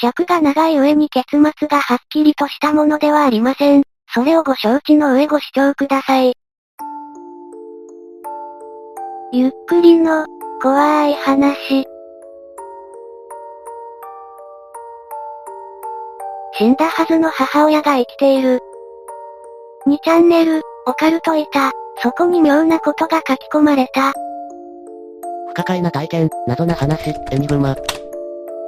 尺が長い上に結末がはっきりとしたものではありません。それをご承知の上ご視聴ください。ゆっくりの、怖い話。死んだはずの母親が生きている。2チャンネル、オカルトいた。そこに妙なことが書き込まれた。不可解な体験、謎な話、エニグマ。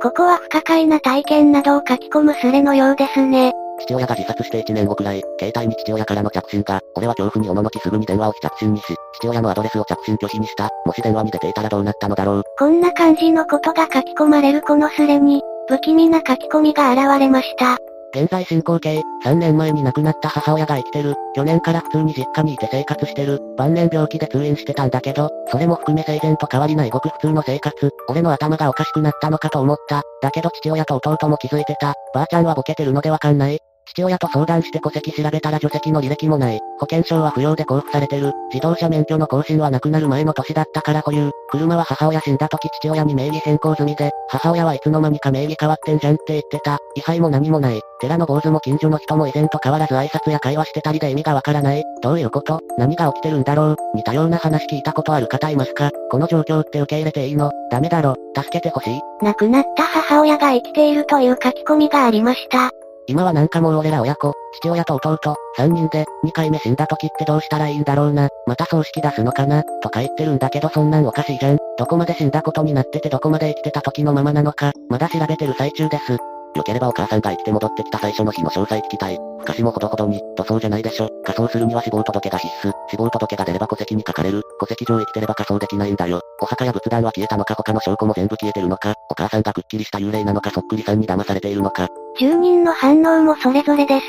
ここは不可解な体験などを書き込むスレのようですね。父親が自殺して1年後くらい、携帯に父親からの着信が、俺は恐怖におののきすぐに電話を非着信にし、父親のアドレスを着信拒否にした。もし電話に出ていたらどうなったのだろう。こんな感じのことが書き込まれるこのスレに、不気味な書き込みが現れました。現在進行形、3年前に亡くなった母親が生きてる。去年から普通に実家にいて生活してる。晩年病気で通院してたんだけど、それも含め生前と変わりないごく普通の生活。俺の頭がおかしくなったのかと思った。だけど父親と弟も気づいてた。ばあちゃんはボケてるのでわかんない。父親と相談して戸籍調べたら除籍の履歴もない。保険証は不要で交付されてる。自動車免許の更新は亡くなる前の年だったから保有。車は母親死んだ時父親に名義変更済みで、母親はいつの間にか名義変わってんじゃんって言ってた。位牌も何もない。寺の坊主も近所の人も以前と変わらず挨拶や会話してたりで意味がわからない。どういうこと何が起きてるんだろう似たような話聞いたことある方いますかこの状況って受け入れていいのダメだろ。助けてほしい。亡くなった母親が生きているという書き込みがありました。今はなんかもう俺ら親子、父親と弟、三人で、二回目死んだ時ってどうしたらいいんだろうな、また葬式出すのかな、とか言ってるんだけどそんなんおかしいじゃん。どこまで死んだことになっててどこまで生きてた時のままなのか、まだ調べてる最中です。よければお母さんが生きて戻ってきた最初の日の詳細聞きたい。不可視もほどほどに、とそうじゃないでしょ。仮装するには死亡届が必須。死亡届が出れば戸籍に書かれる。戸籍上生きてれば仮装できないんだよ。お墓や仏壇は消えたのか他の証拠も全部消えてるのか。お母さんがくっきりした幽霊なのかそっくりさんに騙されているのか。住人の反応もそれぞれです。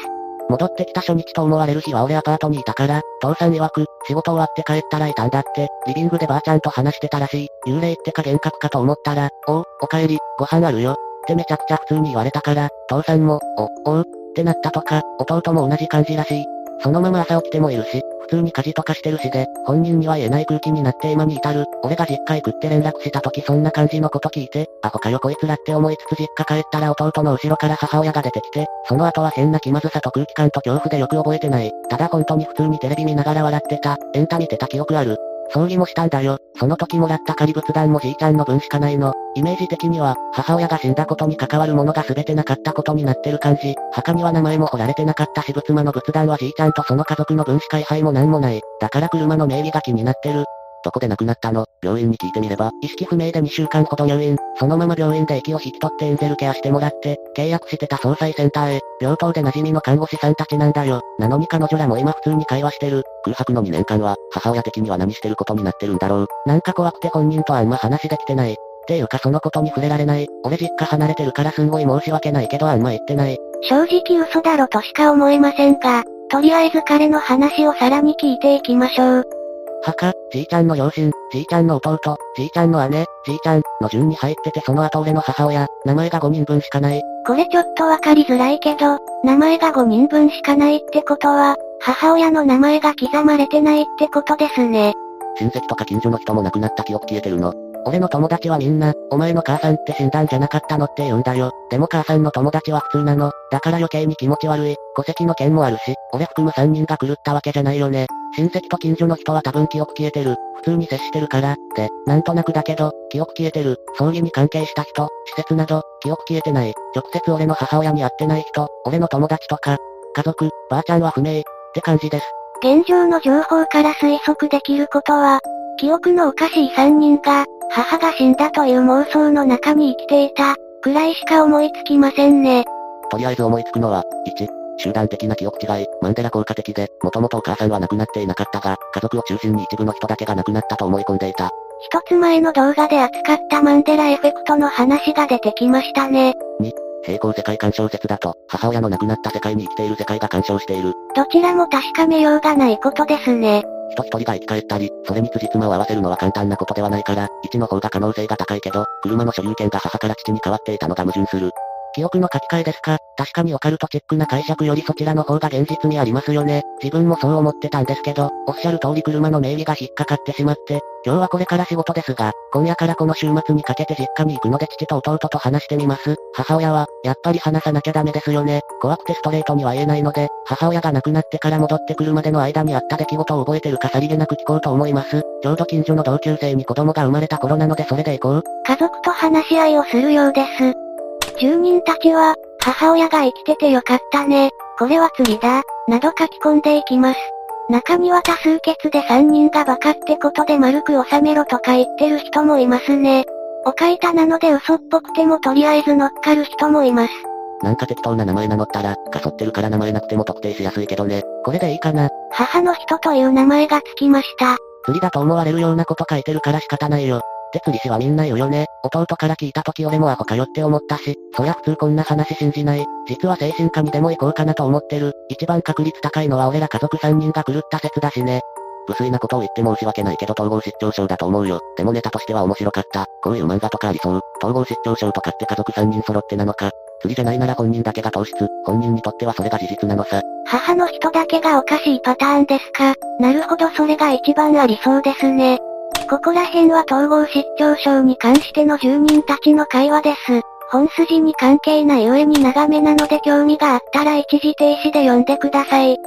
戻ってきた初日と思われる日は俺アパートにいたから、父さん曰く、仕事終わって帰ったらいたんだって、リビングでばあちゃんと話してたらしい。幽霊ってか幻覚かと思ったら、おう、お帰り、ご飯あるよ。ってめちゃくちゃ普通に言われたから、父さんも、お、おう、ってなったとか、弟も同じ感じらしい。そのまま朝起きてもいるし、普通に家事とかしてるしで、本人には言えない空気になって今に至る。俺が実家行くって連絡した時そんな感じのこと聞いて、アホかよこいつらって思いつつ実家帰ったら弟の後ろから母親が出てきて、その後は変な気まずさと空気感と恐怖でよく覚えてない。ただ本当に普通にテレビ見ながら笑ってた、エンタ見てた記憶ある。掃除もしたんだよ。その時もらった仮仏壇もじいちゃんの分しかないの。イメージ的には、母親が死んだことに関わるものが全てなかったことになってる感じ。墓には名前も彫られてなかったし仏間の仏壇はじいちゃんとその家族の分しか位牌もなんもない。だから車の名義が気になってる。どこで亡くなったの？病院に聞いてみれば、意識不明で2週間ほど入院、そのまま病院で息を引き取ってエンゼルケアしてもらって、契約してた総裁センターへ、病棟で馴染みの看護師さんたちなんだよ。なのに彼女らも今普通に会話してる。空白の2年間は、母親的には何してることになってるんだろう。なんか怖くて本人とあんま話できてない。っていうかそのことに触れられない。俺実家離れてるからすんごい申し訳ないけどあんま言ってない。正直嘘だろとしか思えませんが、とりあえず彼の話をさらに聞いていきましょう。墓、じいちゃんの両親、じいちゃんの弟、じいちゃんの姉、じいちゃんの順に入っててその後俺の母親、名前が5人分しかない。これちょっとわかりづらいけど、名前が5人分しかないってことは、母親の名前が刻まれてないってことですね。親戚とか近所の人も亡くなった記憶消えてるの。俺の友達はみんな、お前の母さんって死んだんじゃなかったのって言うんだよ。でも母さんの友達は普通なの。だから余計に気持ち悪い。戸籍の件もあるし、俺含む3人が狂ったわけじゃないよね。親戚と近所の人は多分記憶消えてる。普通に接してるから、で、なんとなくだけど、記憶消えてる。葬儀に関係した人、施設など、記憶消えてない。直接俺の母親に会ってない人、俺の友達とか、家族、ばあちゃんは不明、って感じです。現状の情報から推測できることは、記憶のおかしい3人が、母が死んだという妄想の中に生きていた、くらいしか思いつきませんね。とりあえず思いつくのは、1、集団的な記憶違い、マンデラ効果的で、もともとお母さんは亡くなっていなかったが、家族を中心に一部の人だけが亡くなったと思い込んでいた。一つ前の動画で扱ったマンデラエフェクトの話が出てきましたね。2、平行世界干渉説だと、母親の亡くなった世界に生きている世界が干渉している。どちらも確かめようがないことですね。人一人が生き返ったり、それに辻褄を合わせるのは簡単なことではないから、1の方が可能性が高いけど、車の所有権が母から父に変わっていたのが矛盾する。記憶の書き換えですか？確かにオカルトチックな解釈よりそちらの方が現実にありますよね。自分もそう思ってたんですけど、おっしゃる通り車の名義が引っかかってしまって、今日はこれから仕事ですが、今夜からこの週末にかけて実家に行くので父と弟と話してみます。母親は、やっぱり話さなきゃダメですよね。怖くてストレートには言えないので、母親が亡くなってから戻ってくるまでの間にあった出来事を覚えてるかさりげなく聞こうと思います。ちょうど近所の同級生に子供が生まれた頃なのでそれで行こう。家族と話し合いをするようです。住人たちは、母親が生きててよかったね。これは釣りだ。など書き込んでいきます。中には多数決で3人がバカってことで丸く収めろとか言ってる人もいますね。おかいたなので嘘っぽくてもとりあえず乗っかる人もいます。なんか適当な名前名乗ったら、かそってるから名前なくても特定しやすいけどね。これでいいかな。母の人という名前がつきました。釣りだと思われるようなこと書いてるから仕方ないよ。って釣り師はみんな言うよね。弟から聞いた時俺もアホかよって思ったし、そりゃ普通こんな話信じない。実は精神科にでも行こうかなと思ってる。一番確率高いのは俺ら家族3人が狂った説だしね。無粋なことを言って申し訳ないけど統合失調症だと思うよ。でもネタとしては面白かった。こういう漫画とかありそう。統合失調症とかって家族3人揃ってなのか。釣りじゃないなら本人だけが糖質。本人にとってはそれが事実なのさ。母の人だけがおかしいパターンですか。なるほどそれが一番ありそうですね。ここら辺は統合失調症に関しての住人たちの会話です。本筋に関係ない上に長めなので興味があったら一時停止で読んでください。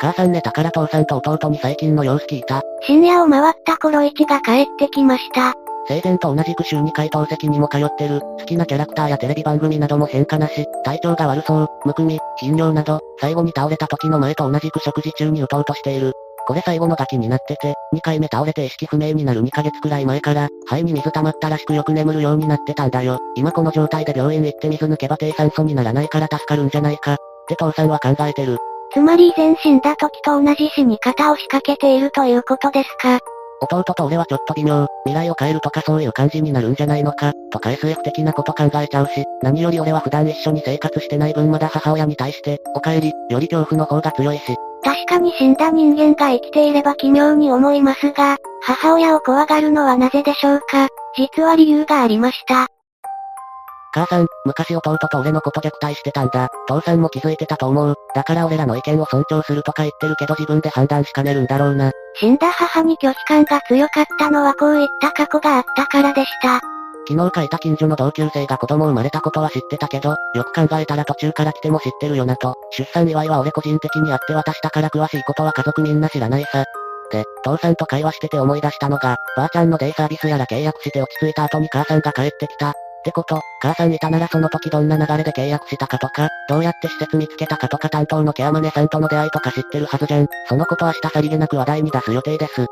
母さん寝たから父さんと弟に最近の様子聞いた。深夜を回った頃一が帰ってきました。生前と同じく週2回透析にも通ってる、好きなキャラクターやテレビ番組なども変化なし、体調が悪そう、むくみ、頻尿など、最後に倒れた時の前と同じく食事中に打とうとしている。これ最後のガキになってて、2回目倒れて意識不明になる2ヶ月くらい前から、肺に水溜まったらしくよく眠るようになってたんだよ。今この状態で病院行って水抜けば低酸素にならないから助かるんじゃないか。って父さんは考えてる。つまり以前死んだ時と同じ死に方を仕掛けているということですか。弟と俺はちょっと微妙、未来を変えるとかそういう感じになるんじゃないのか、とか SF 的なこと考えちゃうし、何より俺は普段一緒に生活してない分まだ母親に対して、お帰り、より恐怖の方が強いし、確かに死んだ人間が生きていれば奇妙に思いますが、母親を怖がるのはなぜでしょうか？実は理由がありました。母さん、昔弟と俺のこと虐待してたんだ。父さんも気づいてたと思う。だから俺らの意見を尊重するとか言ってるけど自分で判断しかねるんだろうな。死んだ母に拒否感が強かったのはこういった過去があったからでした。昨日書いた近所の同級生が子供生まれたことは知ってたけど、よく考えたら途中から来ても知ってるよなと。出産祝いは俺個人的にあって渡したから詳しいことは家族みんな知らないさ。で、父さんと会話してて思い出したのが、ばあちゃんのデイサービスやら契約して落ち着いた後に母さんが帰ってきた。ってこと、母さんいたならその時どんな流れで契約したかとか、どうやって施設見つけたかとか担当のケアマネさんとの出会いとか知ってるはずじゃん。そのことは明日さりげなく話題に出す予定です。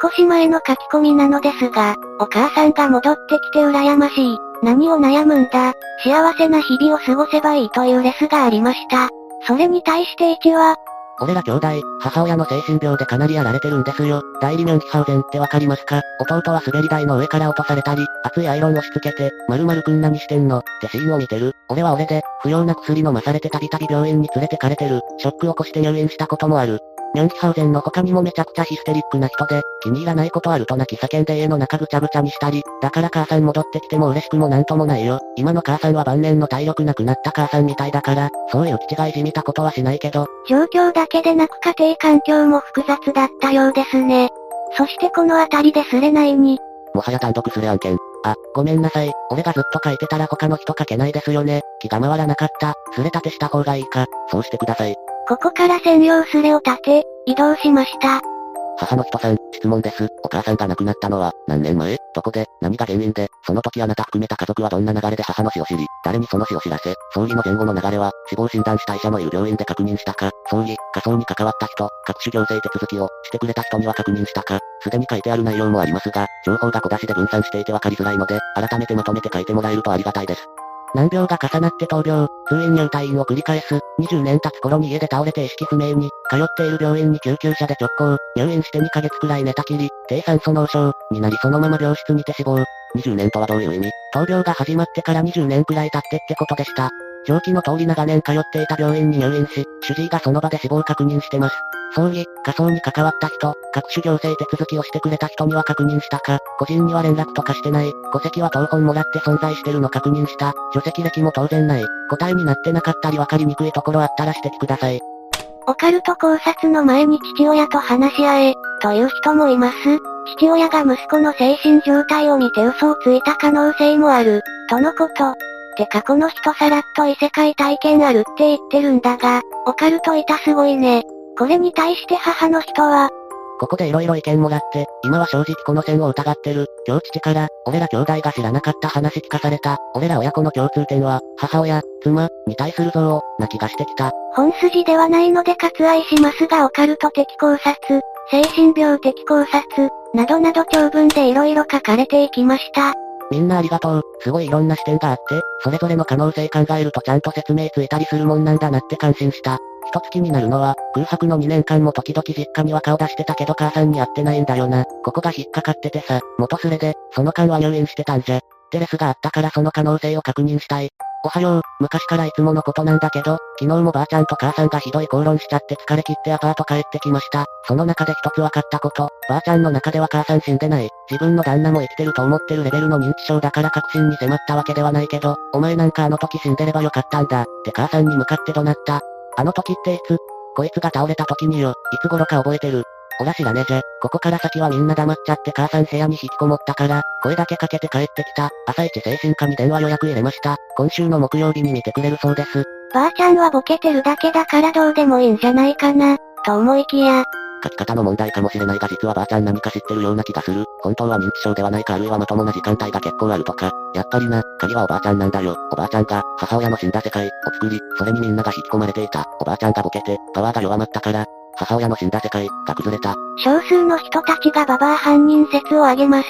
少し前の書き込みなのですが、お母さんが戻ってきて羨ましい。何を悩むんだ。幸せな日々を過ごせばいいというレスがありました。それに対して1は、俺ら兄弟、母親の精神病でかなりやられてるんですよ。代理ミュンヒハウゼンってわかりますか？弟は滑り台の上から落とされたり、熱いアイロンをしつけて、まるまるくん何してんの？ってシーンを見てる。俺は俺で、不要な薬飲まされてたびたび病院に連れてかれてる。ショック起こして入院したこともある。ミャンヒハウゼンの他にもめちゃくちゃヒステリックな人で、気に入らないことあると泣き叫んで家の中ぐちゃぐちゃにしたり、だから母さん戻ってきても嬉しくもなんともないよ。今の母さんは晩年の体力なくなった母さんみたいだから、そういう気違いじみたことはしないけど。状況だけでなく家庭環境も複雑だったようですね。そしてこの辺りですれないに。もはや単独すれ案件。あ、ごめんなさい。俺がずっと書いてたら他の人書けないですよね。気が回らなかった。すれ立てした方がいいか。そうしてください。ここから専用スレを立て、移動しました。母の人さん、質問です。お母さんが亡くなったのは、何年前？どこで、何が原因で、その時あなた含めた家族はどんな流れで母の死を知り、誰にその死を知らせ、葬儀の前後の流れは、死亡診断した医者のいる病院で確認したか、葬儀、火葬に関わった人、各種行政手続きを、してくれた人には確認したか、すでに書いてある内容もありますが、情報が小出しで分散していて分かりづらいので、改めてまとめて書いてもらえるとありがたいです。難病が重なって闘病、通院入退院を繰り返す、20年経つ頃に家で倒れて意識不明に、通っている病院に救急車で直行、入院して2ヶ月くらい寝たきり、低酸素脳症、になりそのまま病室にて死亡。20年とはどういう意味？闘病が始まってから20年くらい経ってってことでした。上記の通り長年通っていた病院に入院し、主治医がその場で死亡確認してます。葬儀、火葬に関わった人、各種行政手続きをしてくれた人には確認したか、個人には連絡とかしてない、戸籍は当本もらって存在してるの確認した、除籍歴も当然ない、答えになってなかったり分かりにくいところあったら指摘ください。オカルト考察の前に父親と話し合え、という人もいます。父親が息子の精神状態を見て嘘をついた可能性もある、とのこと。てかこの人さらっと異世界体験あるって言ってるんだが、オカルトいたすごいね。これに対して母の人は、ここで色々意見もらって、今は正直この線を疑ってる。今日父から、俺ら兄弟が知らなかった話聞かされた。俺ら親子の共通点は、母親、妻、に対する像な気がしてきた。本筋ではないので割愛しますがオカルト的考察、精神病的考察、などなど長文で色々書かれていきました。みんなありがとう。すごいいろんな視点があって、それぞれの可能性考えるとちゃんと説明ついたりするもんなんだなって感心した。一つ気になるのは、空白の2年間も時々実家には顔出してたけど母さんに会ってないんだよな。ここが引っかかっててさ、元スレで、その間は入院してたんじゃ。テレスがあったからその可能性を確認したい。おはよう、昔からいつものことなんだけど、昨日もばあちゃんと母さんがひどい口論しちゃって疲れ切ってアパート帰ってきました。その中で一つ分かったこと、ばあちゃんの中では母さん死んでない。自分の旦那も生きてると思ってるレベルの認知症だから確信に迫ったわけではないけど、お前なんかあの時死んでればよかったんだ、って母さんに向かって怒鳴った。あの時っていつ？こいつが倒れた時によ、いつ頃か覚えてる。ほら知らねじゃ。ここから先はみんな黙っちゃって母さん部屋に引きこもったから、声だけかけて帰ってきた。朝一精神科に電話予約入れました。今週の木曜日に見てくれるそうです。ばあちゃんはボケてるだけだからどうでもいいんじゃないかな、と思いきや、書き方の問題かもしれないが実はばあちゃん何か知ってるような気がする。本当は認知症ではないかあるいはまともな時間帯が結構あるとか。やっぱりな、鍵はおばあちゃんなんだよ。おばあちゃんが、母親の死んだ世界を作り、それにみんなが引き込まれていた。おばあちゃんがボケて、パワーが弱まったから、母親の死んだ世界が崩れた。少数の人たちがババア犯人説を挙げます。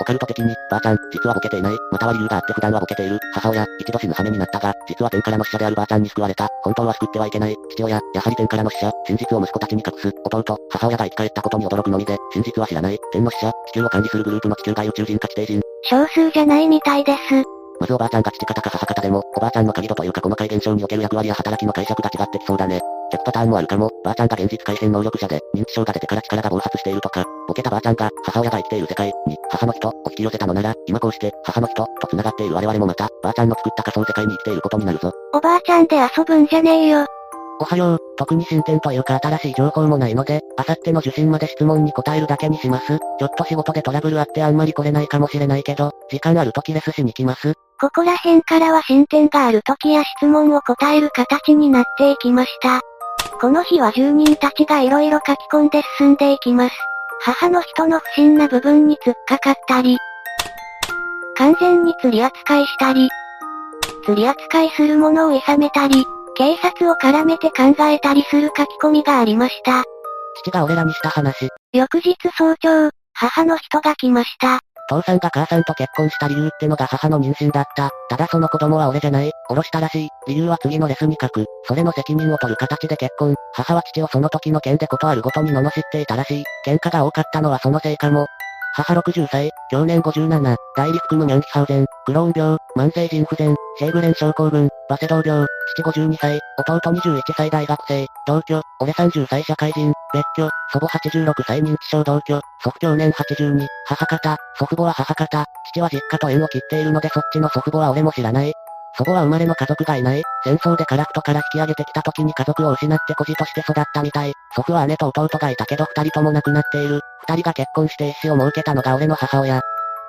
オカルト的に、ばあちゃん、実はボケていない、または理由があって普段はボケている、母親、一度死ぬ羽目になったが、実は天からの使者であるばあちゃんに救われた、本当は救ってはいけない、父親、やはり天からの使者、真実を息子たちに隠す、弟、母親が生き返ったことに驚くのみで、真実は知らない、天の使者、地球を管理するグループの地球外宇宙人か地底人。少数じゃないみたいです。まずおばあちゃんが父方か母方でも、おばあちゃんの鍵度というか細かい現象における役割や働きの解釈が違ってきそうだね。逆パターンもあるかも。ばあちゃんが現実改変能力者で、認知症が出てから力が暴発しているとか、ボケたばあちゃんが、母親が生きている世界に、母の人を引き寄せたのなら、今こうして、母の人と繋がっている我々もまた、ばあちゃんの作った仮想世界に生きていることになるぞ。おばあちゃんで遊ぶんじゃねえよ。おはよう、特に進展というか新しい情報もないので、あさっての受信まで質問に答えるだけにします。ちょっと仕事でトラブルあってあんまり来れないかもしれないけど、時間ある時レスしに来ます。ここら辺からは進展がある時や質問を答える形になっていきました。この日は住人たちが色々書き込んで進んでいきます。母の人の不審な部分に突っかかったり、完全に釣り扱いしたり、釣り扱いするものを諌めたり、警察を絡めて考えたりする書き込みがありました。父が俺らにした話。翌日早朝、母の人が来ました。父さんが母さんと結婚した理由ってのが母の妊娠だった。ただその子供は俺じゃない。殺したらしい。理由は次のレスに書く。それの責任を取る形で結婚。母は父をその時の件でことあるごとに罵っていたらしい。喧嘩が多かったのはそのせいかも。母60歳、去年57、大陸含むニャンヒハウゼン、クローン病、慢性腎不全、シェーグレン症候群、バセドウ病、父52歳、弟21歳大学生、同居、俺30歳社会人、別居、祖母86歳認知症同居、祖父去年82、母方、祖父母は母方、父は実家と縁を切っているのでそっちの祖父母は俺も知らない。祖母は生まれの家族がいない。戦争でカラフトから引き上げてきた時に家族を失って孤児として育ったみたい。祖父は姉と弟がいたけど二人とも亡くなっている。二人が結婚して一子を設けたのが俺の母親。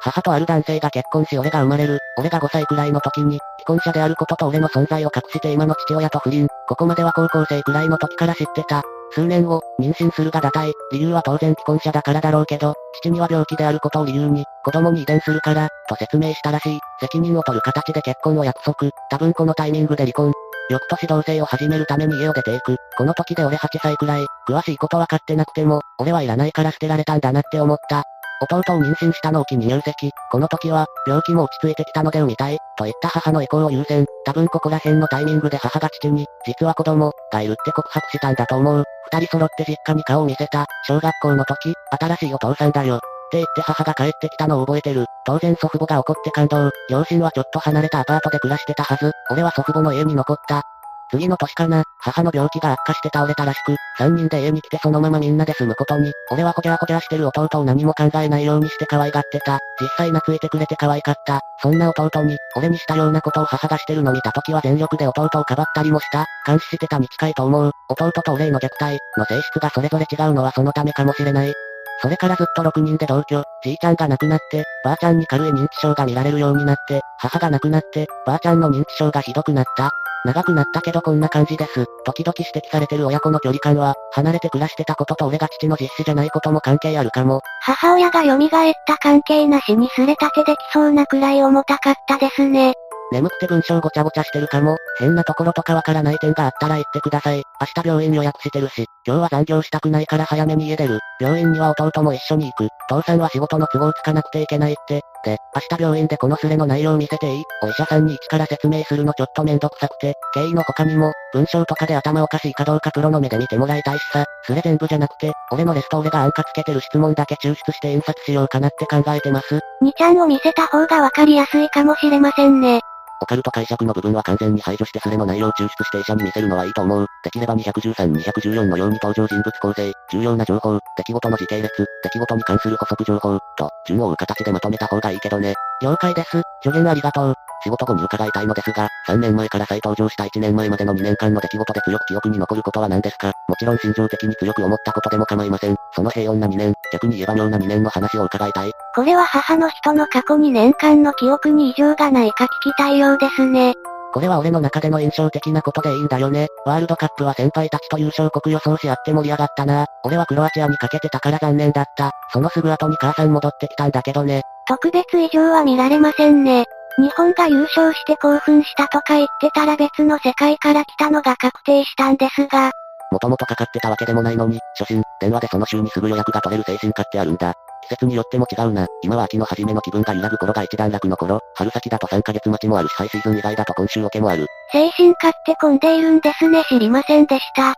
母とある男性が結婚し俺が生まれる。俺が5歳くらいの時に、既婚者であることと俺の存在を隠して今の父親と不倫。ここまでは高校生くらいの時から知ってた。数年後、妊娠するが堕胎。理由は当然既婚者だからだろうけど、父には病気であることを理由に、子供に遺伝するから、と説明したらしい。責任を取る形で結婚を約束。多分このタイミングで離婚。翌年同棲を始めるために家を出ていく。この時で俺8歳くらい、詳しいこと分かってなくても、俺はいらないから捨てられたんだなって思った。弟を妊娠したのを機に入籍。この時は、病気も落ち着いてきたので産みたい、と言った母の意向を優先。多分ここら辺のタイミングで母が父に、実は子供、がいるって告白したんだと思う。二人揃って実家に顔を見せた。小学校の時、新しいお父さんだよ。って言って母が帰ってきたのを覚えてる。当然祖父母が怒って感動。両親はちょっと離れたアパートで暮らしてたはず。俺は祖父母の家に残った。次の年かな、母の病気が悪化して倒れたらしく、三人で家に来てそのままみんなで住むことに、俺はほじゃほじゃしてる弟を何も考えないようにして可愛がってた。実際懐いてくれて可愛かった。そんな弟に、俺にしたようなことを母がしてるの見た時は全力で弟をかばったりもした。監視してたに近いと思う。弟と俺への虐待の性質がそれぞれ違うのはそのためかもしれない。それからずっと6人で同居、じいちゃんが亡くなって、ばあちゃんに軽い認知症が見られるようになって、母が亡くなって、ばあちゃんの認知症がひどくなった。長くなったけどこんな感じです。時々指摘されてる親子の距離感は、離れて暮らしてたことと俺が父の実子じゃないことも関係あるかも。母親が蘇った関係なしにすれ立てできそうなくらい重たかったですね。眠くて文章ごちゃごちゃしてるかも。変なところとかわからない点があったら言ってください。明日病院予約してるし、今日は残業したくないから早めに家出る。病院には弟も一緒に行く。父さんは仕事の都合つかなくていけないって。で、明日病院でこのスレの内容を見せていい？お医者さんに一から説明するのちょっとめんどくさくて、経緯の他にも、文章とかで頭おかしいかどうかプロの目で見てもらいたいしさ。スレ全部じゃなくて、俺のレスと俺がアンカつけてる質問だけ抽出して印刷しようかなって考えてます。2ちゃんを見せた方がわかりやすいかもしれませんね。オカルト解釈の部分は完全に排除してスレの内容を抽出して医者に見せるのはいいと思う。できれば213、214のように登場人物構成、重要な情報、出来事の時系列、出来事に関する補足情報、と、順を追う形でまとめた方がいいけどね。了解です。助言ありがとう。仕事後に伺いたいのですが、3年前から再登場した1年前までの2年間の出来事で強く記憶に残ることは何ですか？もちろん心情的に強く思ったことでも構いません。その平穏な2年、逆に言えば妙な2年の話を伺いたい。これは母の人の過去2年間の記憶に異常がないか聞きたいようですね。これは俺の中での印象的なことでいいんだよね。ワールドカップは先輩たちと優勝国予想し合って盛り上がったな。俺はクロアチアにかけてたから残念だった。そのすぐ後に母さん戻ってきたんだけどね。特別異常は見られませんね。日本が優勝して興奮したとか言ってたら別の世界から来たのが確定したんですが。もともとかかってたわけでもないのに、初心、電話でその週にすぐ予約が取れる精神科ってあるんだ。季節によっても違うな。今は秋の初めの気分が揺らぐ頃が一段落の頃、春先だと3ヶ月待ちもあるしハイシーズン以外だと今週オケもある。精神科って混んでいるんですね知りませんでした。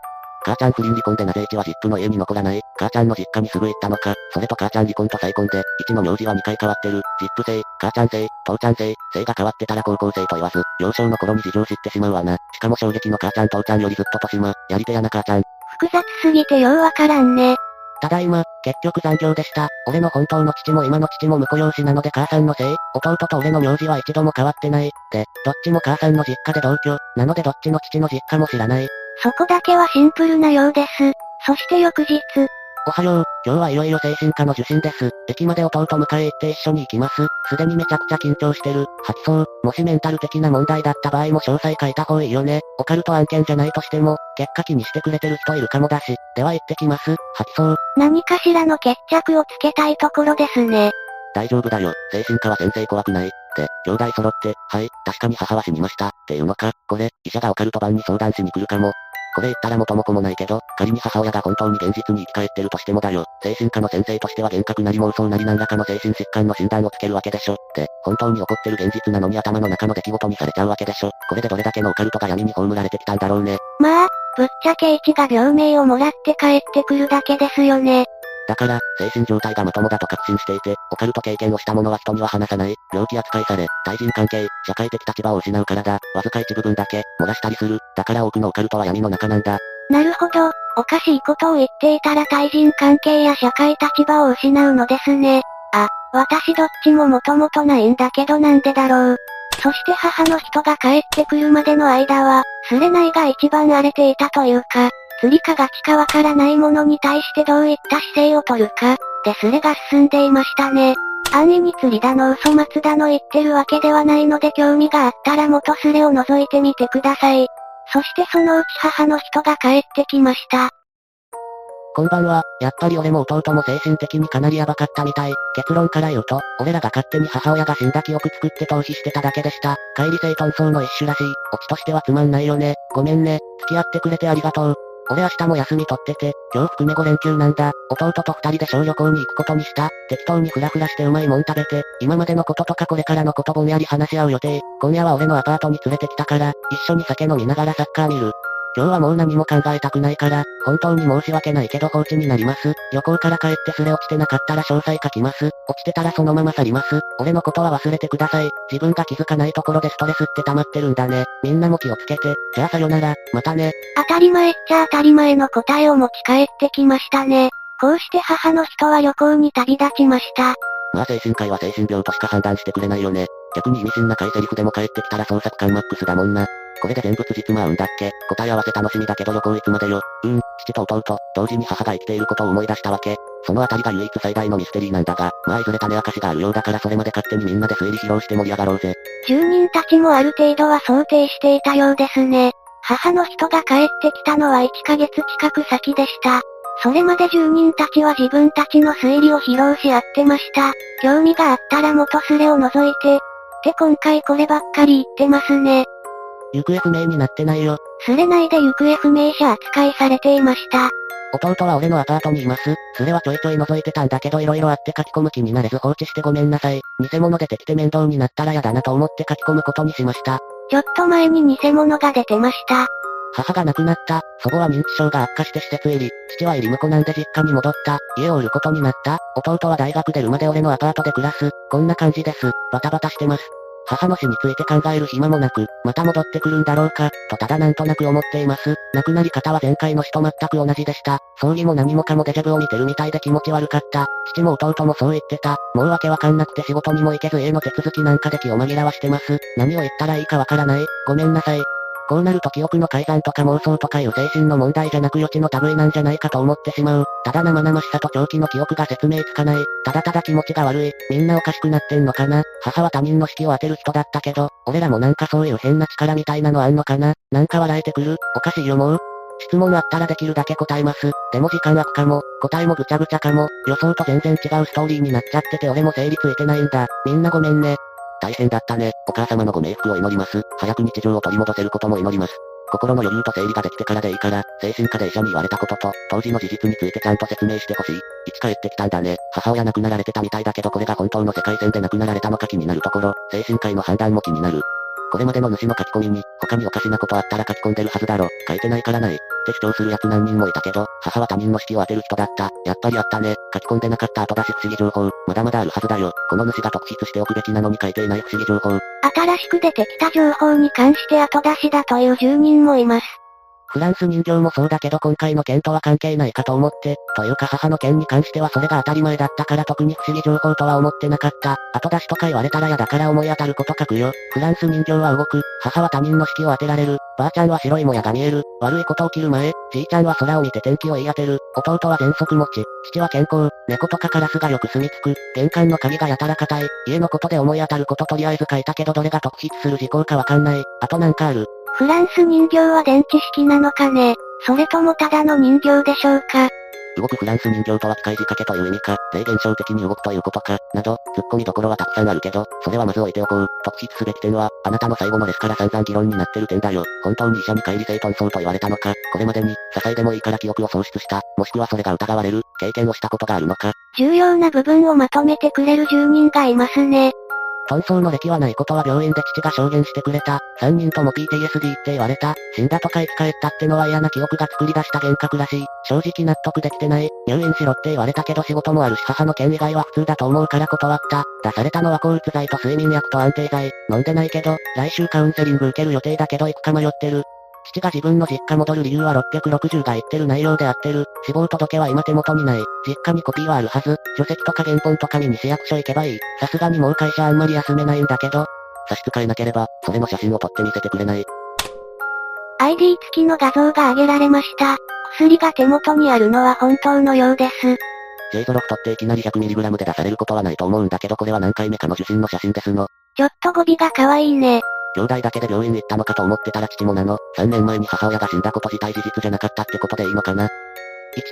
母ちゃん不倫離婚でなぜ1はジップの家に残らない？母ちゃんの実家にすぐ行ったのか？それと母ちゃん離婚と再婚で、1の名字は2回変わってる。ジップ姓、母ちゃん姓、父ちゃん姓、姓が変わってたら高校生と言わず、幼少の頃に事情知ってしまうわな。しかも衝撃の母ちゃん父ちゃんよりずっと年間、やり手やな母ちゃん。複雑すぎてようわからんね。ただいま、結局残業でした。俺の本当の父も今の父も婿養子なので母さんのせい。弟と俺の名字は一度も変わってない。で、どっちも母さんの実家で同居。なのでどっちの父の実家も知らない。そこだけはシンプルなようです。そして翌日。おはよう、今日はいよいよ精神科の受診です。駅まで弟迎え行って一緒に行きます。すでにめちゃくちゃ緊張してる。吐きそう。もしメンタル的な問題だった場合も詳細書いた方がいいよね。オカルト案件じゃないとしても、結果気にしてくれてる人いるかもだし。では行ってきます。吐きそう。何かしらの決着をつけたいところですね。大丈夫だよ。精神科は先生怖くない。って、兄弟揃って、はい、確かに母は死にました。っていうのか。これ、医者がオカルト版に相談しに来るかも。これ言ったら元も子もないけど、仮に母親が本当に現実に生き返ってるとしてもだよ。精神科の先生としては幻覚なり妄想なり何らかの精神疾患の診断をつけるわけでしょ。って、本当に起こってる現実なのに頭の中の出来事にされちゃうわけでしょ。これでどれだけのオカルトが闇に葬られてきたんだろうね。まあ、ぶっちゃけ一が病名をもらって帰ってくるだけですよね。だから、精神状態がまともだと確信していて、オカルト経験をした者は人には話さない、病気扱いされ、対人関係、社会的立場を失うからだ、わずか一部分だけ、漏らしたりする。だから多くのオカルトは闇の中なんだ。なるほど、おかしいことを言っていたら対人関係や社会立場を失うのですね。あ、私どっちももともとないんだけどなんでだろう。そして母の人が帰ってくるまでの間は、すれないが一番荒れていたというか、釣りかガチかわからないものに対してどういった姿勢を取るか、でスレが進んでいましたね。安易に釣りだの嘘松だの言ってるわけではないので興味があったら元スレを覗いてみてください。そしてそのうち母の人が帰ってきました。こんばんは、やっぱり俺も弟も精神的にかなりヤバかったみたい。結論から言うと、俺らが勝手に母親が死んだ記憶作って逃避してただけでした。乖離性遁走の一種らしい。オチとしてはつまんないよね。ごめんね。付き合ってくれてありがとう。俺明日も休み取ってて、今日含め5連休なんだ。弟と二人で小旅行に行くことにした。適当にフラフラしてうまいもん食べて、今までのこととかこれからのことぼんやり話し合う予定。今夜は俺のアパートに連れてきたから、一緒に酒飲みながらサッカー見る。今日はもう何も考えたくないから、本当に申し訳ないけど放置になります。旅行から帰ってすれ落ちてなかったら詳細書きます。落ちてたらそのまま去ります。俺のことは忘れてください。自分が気づかないところでストレスって溜まってるんだね。みんなも気をつけて。じゃあさよなら、またね。当たり前っちゃ当たり前の答えを持ち帰ってきましたね。こうして母の人は旅行に旅立ちました。まあ精神科医は精神病としか判断してくれないよね。逆に意味深な回セリフでも帰ってきたら創作感マックスだもんな。これで全部辻褄合うんだっけ？答え合わせ楽しみだけど旅行いつまでよ？うん、父と弟、同時に母が生きていることを思い出したわけ。そのあたりが唯一最大のミステリーなんだが、まあいずれ種明かしがあるようだからそれまで勝手にみんなで推理披露して盛り上がろうぜ。住人たちもある程度は想定していたようですね。母の人が帰ってきたのは1ヶ月近く先でした。それまで住人たちは自分たちの推理を披露し合ってました。興味があったら元スレを除いて。って今回こればっかり言ってますね。行方不明になってないよ。スレ内で行方不明者扱いされていました。弟は俺のアパートにいます。それはちょいちょい覗いてたんだけど色々あって書き込む気になれず放置してごめんなさい。偽物出てきて面倒になったら嫌だなと思って書き込むことにしました。ちょっと前に偽物が出てました。母が亡くなった。祖母は認知症が悪化して施設入り。父は入り婿なんで実家に戻った。家を売ることになった。弟は大学出るまで俺のアパートで暮らす。こんな感じです。バタバタしてます。母の死について考える暇もなく、また戻ってくるんだろうか、とただなんとなく思っています。亡くなり方は前回の死と全く同じでした。葬儀も何もかもデジャブを見てるみたいで気持ち悪かった。父も弟もそう言ってた。もうわけわかんなくて仕事にも行けず家の手続きなんかで気を紛らわしてます。何を言ったらいいかわからない。ごめんなさい。こうなると記憶の改ざんとか妄想とかいう精神の問題じゃなく余地の類なんじゃないかと思ってしまう。ただ生々しさと長期の記憶が説明つかない。ただただ気持ちが悪い。みんなおかしくなってんのかな母は他人の式を当てる人だったけど、俺らもなんかそういう変な力みたいなのあんのかななんか笑えてくるおかしい思う質問あったらできるだけ答えます。でも時間空くかも、答えもぐちゃぐちゃかも、予想と全然違うストーリーになっちゃってて俺も整理ついてないんだ。みんなごめんね。大変だったね。お母様のご冥福を祈ります。早く日常を取り戻せることも祈ります。心の余裕と整理ができてからでいいから、精神科で医者に言われたことと、当時の事実についてちゃんと説明してほしい。いつ帰ってきたんだね。母親亡くなられてたみたいだけどこれが本当の世界線で亡くなられたのか気になるところ、精神科医の判断も気になる。これまでの主の書き込みに、他におかしなことあったら書き込んでるはずだろ。書いてないからない。って主張する奴何人もいたけど、母は他人の指揮を当てる人だった。やっぱりあったね。書き込んでなかった後出し不思議情報。まだまだあるはずだよ。この主が特筆しておくべきなのに書いていない不思議情報。新しく出てきた情報に関して後出しだという住人もいます。フランス人形もそうだけど今回の件とは関係ないかと思って、というか母の件に関してはそれが当たり前だったから特に不思議情報とは思ってなかった。後出しとか言われたら嫌だから思い当たること書くよ。フランス人形は動く。母は他人の式を当てられる。ばあちゃんは白いもやが見える。悪いこと起きる前、じいちゃんは空を見て天気を言い当てる。弟は全息持ち。父は健康。猫とかカラスがよく住み着く。玄関の鍵がやたら硬い。家のことで思い当たることとりあえず書いたけどどれが特筆する事項かわかんない。あとなんかある？フランス人形は電池式なのかね？それともただの人形でしょうか？動くフランス人形とは機械仕掛けという意味か、霊現象的に動くということか、など、突っ込みどころはたくさんあるけど、それはまず置いておこう。特筆すべき点は、あなたの最後のレスから散々議論になってる点だよ。本当に医者に乖離性遁走と言われたのか、これまでに、支えでもいいから記憶を喪失した、もしくはそれが疑われる、経験をしたことがあるのか？重要な部分をまとめてくれる住人がいますね。遁走の歴はないことは病院で父が証言してくれた。三人とも PTSD って言われた。死んだとか生き返ったってのは嫌な記憶が作り出した幻覚らしい。正直納得できてない。入院しろって言われたけど仕事もあるし母の件以外は普通だと思うから断った。出されたのは抗うつ剤と睡眠薬と安定剤。飲んでないけど、来週カウンセリング受ける予定だけど行くか迷ってる。父が自分の実家戻る理由は660が言ってる内容で合ってる。死亡届は今手元にない。実家にコピーはあるはず。書籍とか原本とか見に市役所行けばいい。さすがにもう会社あんまり休めないんだけど。差し支えなければ、それの写真を撮って見せてくれない。ID 付きの画像が上げられました。薬が手元にあるのは本当のようです。J ゾロフトっていきなり 100mg で出されることはないと思うんだけどこれは何回目かの受診の写真ですの。ちょっと語尾が可愛いね。兄弟だけで病院行ったのかと思ってたら父もなの。3年前に母親が死んだこと自体事実じゃなかったってことでいいのかな。1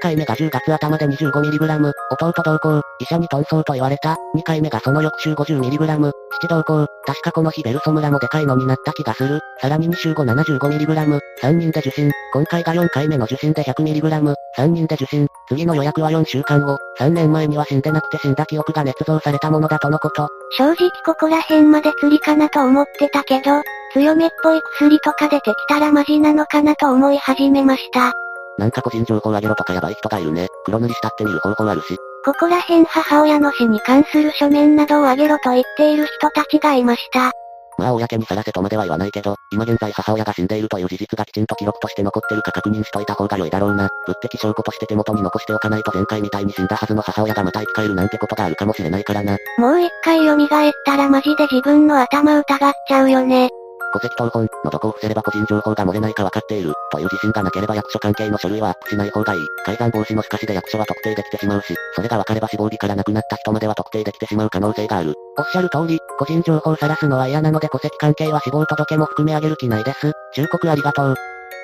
回目が10月頭で 25mg、弟同行、医者に遁走と言われた。2回目がその翌週 50mg、父同行、確かこの日ベルソ村もでかいのになった気がする。さらに2週後 75mg、3人で受診。今回が4回目の受診で 100mg、3人で受診。次の予約は4週間後。3年前には死んでなくて死んだ記憶が捏造されたものだとのこと。正直ここら辺まで釣りかなと思ってたけど、強めっぽい薬とか出てきたらマジなのかなと思い始めました。なんか個人情報あげろとかやばい人がいるね。黒塗りしたって見る方法あるし。ここら辺母親の死に関する書面などをあげろと言っている人たちがいました。まあ公にさらせとまでは言わないけど、今現在母親が死んでいるという事実がきちんと記録として残ってるか確認しといた方が良いだろうな。物的証拠として手元に残しておかないと前回みたいに死んだはずの母親がまた生き返るなんてことがあるかもしれないからな。もう一回蘇ったらマジで自分の頭疑っちゃうよね。戸籍謄本のどこを伏せれば個人情報が漏れないか分かっている、という自信がなければ役所関係の書類はアップしない方がいい。改ざん防止のしかしで役所は特定できてしまうし、それが分かれば死亡日から亡くなった人までは特定できてしまう可能性がある。おっしゃる通り、個人情報晒すのは嫌なので戸籍関係は死亡届も含め上げる気ないです。忠告ありがとう。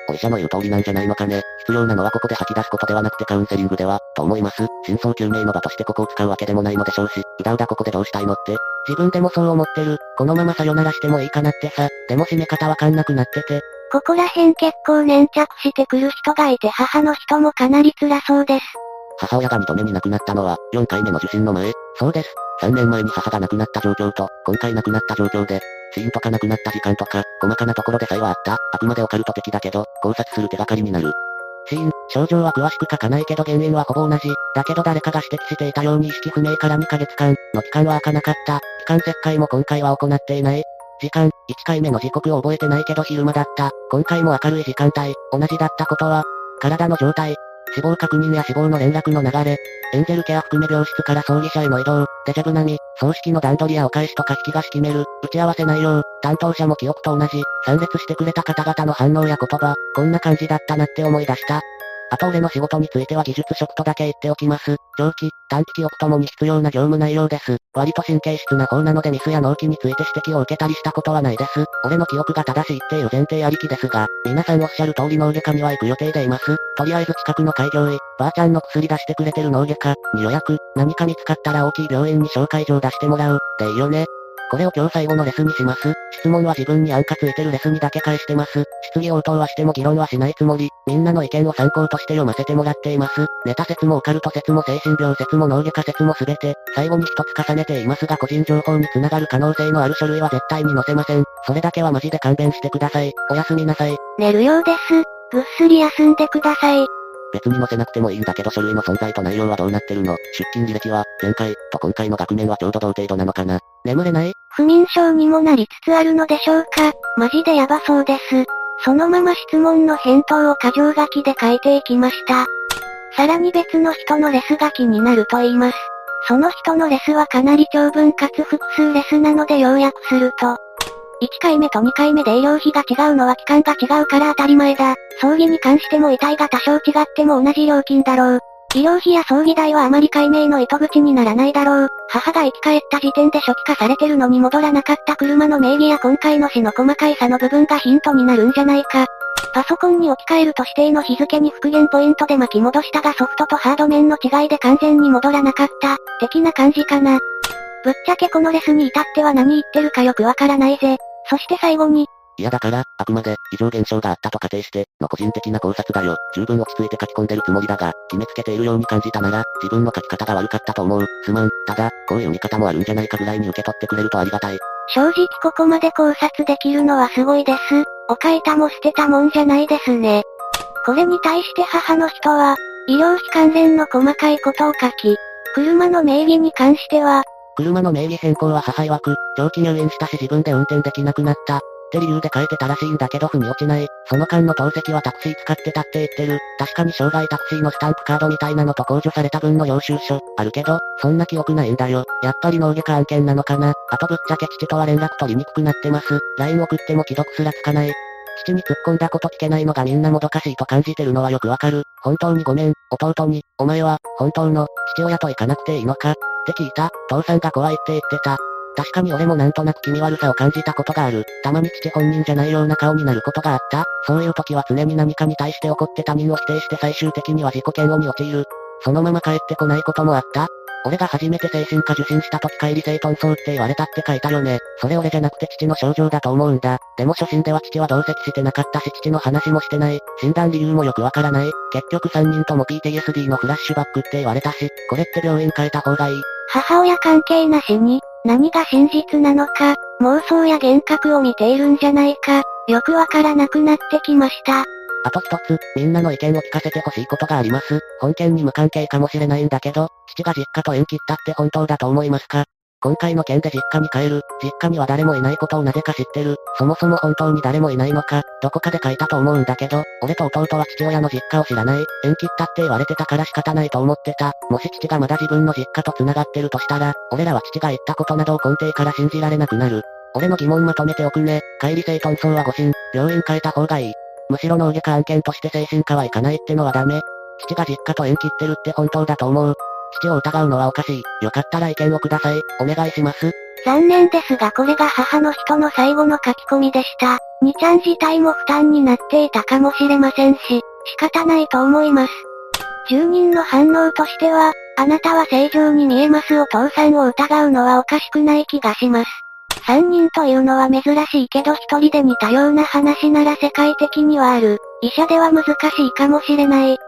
お医者の言う通りなんじゃないのかね。必要なのはここで吐き出すことではなくてカウンセリングでは、と思います。真相究明の場としてここを使うわけでもないのでしょうし、うだうだここでどうしたいのって。自分でもそう思ってる。このままさよならしてもいいかなってさ。でも締め方わかんなくなってて。ここら辺結構粘着してくる人がいて母の人もかなり辛そうです。母親が認めに亡くなったのは、4回目の受診の前。そうです。3年前に母が亡くなった状況と、今回亡くなった状況で、死因とか亡くなった時間とか、細かなところで差異はあった。あくまでオカルト的だけど、考察する手がかりになる。死因、症状は詳しく書かないけど原因はほぼ同じ。だけど誰かが指摘していたように意識不明から2ヶ月間の期間は開かなかった。期間切開も今回は行っていない。時間、1回目の時刻を覚えてないけど昼間だった。今回も明るい時間帯、同じだったことは、体の状態、死亡確認や死亡の連絡の流れ、エンジェルケア含め病室から葬儀社への移動、デジャブ並み、葬式の段取りやお返しとか引き出し決める、打ち合わせ内容、担当者も記憶と同じ、参列してくれた方々の反応や言葉、こんな感じだったなって思い出した。あと俺の仕事については技術職とだけ言っておきます。長期、短期記憶ともに必要な業務内容です。割と神経質な方なのでミスや納期について指摘を受けたりしたことはないです。俺の記憶が正しいっていう前提ありきですが、皆さんおっしゃる通り脳外科には行く予定でいます。とりあえず近くの開業医、ばあちゃんの薬出してくれてる脳外科に予約、何か見つかったら大きい病院に紹介状出してもらう、でいいよね。これを今日最後のレスにします？質問は自分に安価ついてるレスにだけ返してます。質疑応答はしても議論はしないつもり。みんなの意見を参考として読ませてもらっています。ネタ説もオカルト説も精神病説も脳外科説もすべて、最後に一つ重ねていますが個人情報につながる可能性のある書類は絶対に載せません。それだけはマジで勘弁してください。おやすみなさい。寝るようです。ぐっすり休んでください。別に載せなくてもいいんだけど書類の存在と内容はどうなってるの？出勤履歴は、前回、と今回の学年はちょうど同程度なのかな？眠れない？不眠症にもなりつつあるのでしょうか？マジでヤバそうです。そのまま質問の返答を箇条書きで書いていきました。さらに別の人のレスが気になると言います。その人のレスはかなり長文かつ複数レスなので要約すると、1回目と2回目で医療費が違うのは期間が違うから当たり前だ。葬儀に関しても遺体が多少違っても同じ料金だろう。医療費や葬儀代はあまり解明の糸口にならないだろう。母が生き返った時点で初期化されてるのに戻らなかった車の名義や今回の死の細かい差の部分がヒントになるんじゃないか。パソコンに置き換えると指定の日付に復元ポイントで巻き戻したがソフトとハード面の違いで完全に戻らなかった、的な感じかな。ぶっちゃけこのレスに至っては何言ってるかよくわからないぜ。そして最後に、いやだから、あくまで、異常現象があったと仮定して、の個人的な考察だよ。十分落ち着いて書き込んでるつもりだが、決めつけているように感じたなら、自分の書き方が悪かったと思う。すまん。ただ、こういう見方もあるんじゃないかぐらいに受け取ってくれるとありがたい。正直ここまで考察できるのはすごいです。お書いたも捨てたもんじゃないですね。これに対して母の人は、医療費関連の細かいことを書き、車の名義に関しては、車の名義変更は母曰く、長期入院したし自分で運転できなくなった。って理由で変えてたらしいんだけど腑に落ちない。その間の透析はタクシー使ってたって言ってる。確かに障害タクシーのスタンプカードみたいなのと控除された分の領収書、あるけど、そんな記憶ないんだよ。やっぱり脳外科案件なのかな。あとぶっちゃけ父とは連絡取りにくくなってます。LINE 送っても既読すらつかない。父に突っ込んだこと聞けないのがみんなもどかしいと感じてるのはよくわかる。本当にごめん、弟に、お前は、本当の、父親と行かなくていいのかって聞いた。父さんが怖いって言ってた。確かに俺もなんとなく気味悪さを感じたことがある。たまに父本人じゃないような顔になることがあった。そういう時は常に何かに対して怒って他人を否定して最終的には自己嫌悪に陥る。そのまま帰ってこないこともあった。俺が初めて精神科受診した時帰り性遁走って言われたって書いたよね。それ俺じゃなくて父の症状だと思うんだ。でも初診では父は同席してなかったし父の話もしてない。診断理由もよくわからない。結局3人とも PTSD のフラッシュバックって言われたし、これって病院変えた方がいい。母親関係なしに、何が真実なのか、妄想や幻覚を見ているんじゃないか、よくわからなくなってきました。あと一つ、みんなの意見を聞かせてほしいことがあります。本件に無関係かもしれないんだけど、父が実家と縁切ったって本当だと思いますか？今回の件で実家に帰る、実家には誰もいないことをなぜか知ってる、そもそも本当に誰もいないのか、どこかで書いたと思うんだけど、俺と弟は父親の実家を知らない、縁切ったって言われてたから仕方ないと思ってた。もし父がまだ自分の実家と繋がってるとしたら、俺らは父が言ったことなどを根底から信じられなくなる。俺の疑問まとめておくね。帰り性遁走は誤診、病院変えた方がいい。むしろ脳外科案件として精神科はいかないってのはダメ。父が実家と縁切ってるって本当だと思う。父を疑うのはおかしい。よかったら意見をください。お願いします。残念ですがこれが母の人の最後の書き込みでした。2ちゃん自体も負担になっていたかもしれませんし、仕方ないと思います。住人の反応としては、あなたは正常に見えますお父さんを疑うのはおかしくない気がします。3人というのは珍しいけど1人で似たような話なら世界的にはある。医者では難しいかもしれない。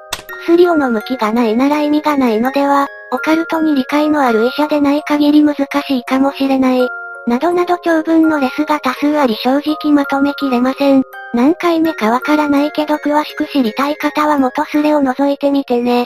薬を飲む気がないなら意味がないのでは、オカルトに理解のある医者でない限り難しいかもしれない。などなど長文のレスが多数あり正直まとめきれません。何回目かわからないけど詳しく知りたい方は元スレを覗いてみてね。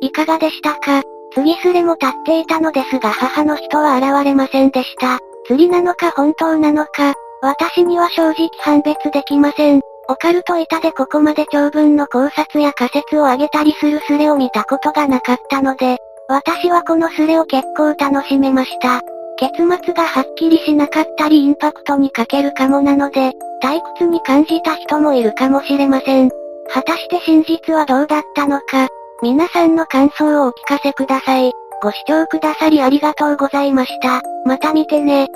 いかがでしたか？次スレも立っていたのですが母の人は現れませんでした。釣りなのか本当なのか、私には正直判別できません。オカルト板でここまで長文の考察や仮説を挙げたりするスレを見たことがなかったので、私はこのスレを結構楽しめました。結末がはっきりしなかったりインパクトに欠けるかもなので、退屈に感じた人もいるかもしれません。果たして真実はどうだったのか、皆さんの感想をお聞かせください。ご視聴くださりありがとうございました。また見てね。